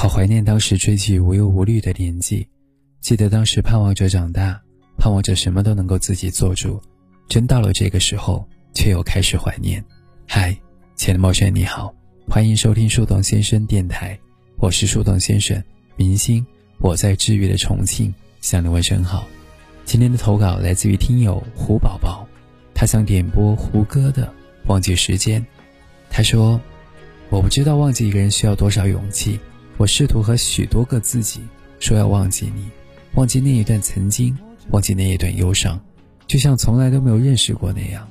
好怀念当时追剧无忧无虑的年纪，记得当时盼望着长大，盼望着什么都能够自己做主。真到了这个时候，却又开始怀念。嗨，亲爱的陌生人，你好，欢迎收听树洞先生电台，我是树洞先生，明星，我在治愈的重庆向你问声好。今天的投稿来自于听友胡宝宝，他想点播胡歌的《忘记时间》。他说：“我不知道忘记一个人需要多少勇气。”我试图和许多个自己说要忘记你，忘记那一段曾经，忘记那一段忧伤，就像从来都没有认识过那样。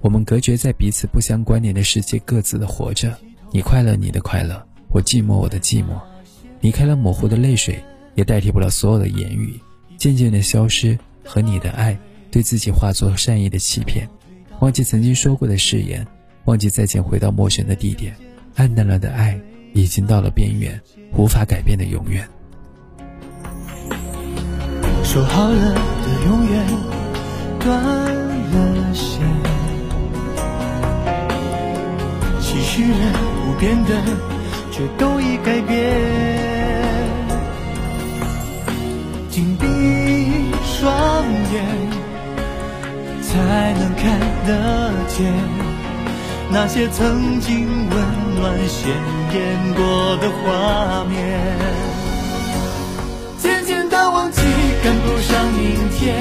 我们隔绝在彼此不相关联的世界，各自的活着。你快乐，你的快乐；我寂寞，我的寂寞。离开了模糊的泪水，也代替不了所有的言语。渐渐的消失，和你的爱，对自己化作善意的欺骗。忘记曾经说过的誓言，忘记再见回到陌生的地点。暗淡了的爱，已经到了边缘。无法改变的永远。说好了的永远断了线，期许了不变的却都已改变。紧闭双眼，才能看得见。那些曾经温暖鲜艳过的画面，渐渐的忘记赶不上明天，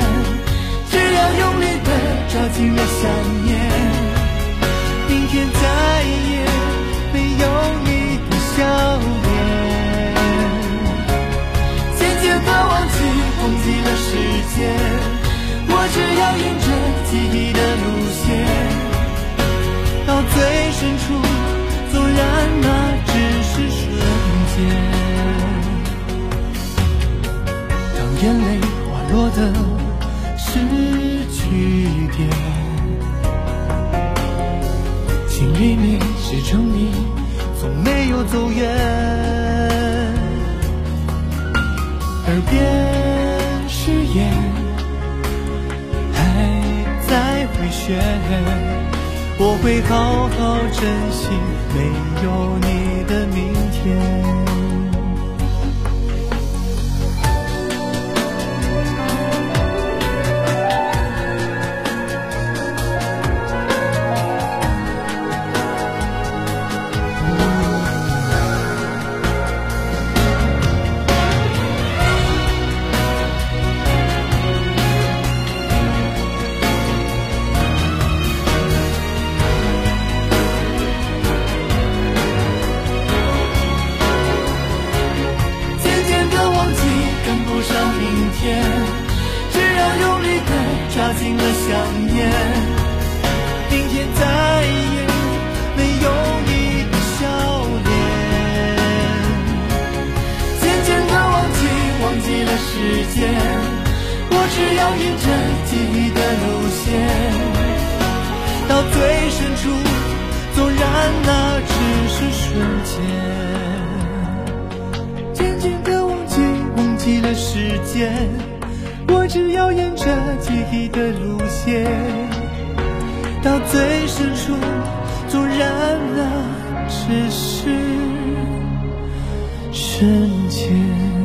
只要用力的抓紧了想念，明天再也没有你的笑脸。渐渐的忘记忘记了时间，我只要沿着记忆的路线。面写成你从没有走远，耳边誓言还在回旋。我会好好珍惜没有你的明天。抓紧了想念，明天再也没有你的笑脸。渐渐的忘记，忘记了时间，我只要沿着记忆的路线，到最深处，纵然那只是瞬间。渐渐的忘记，忘记了时间。我只要沿着记忆的路线，到最深处，纵然那只是瞬间。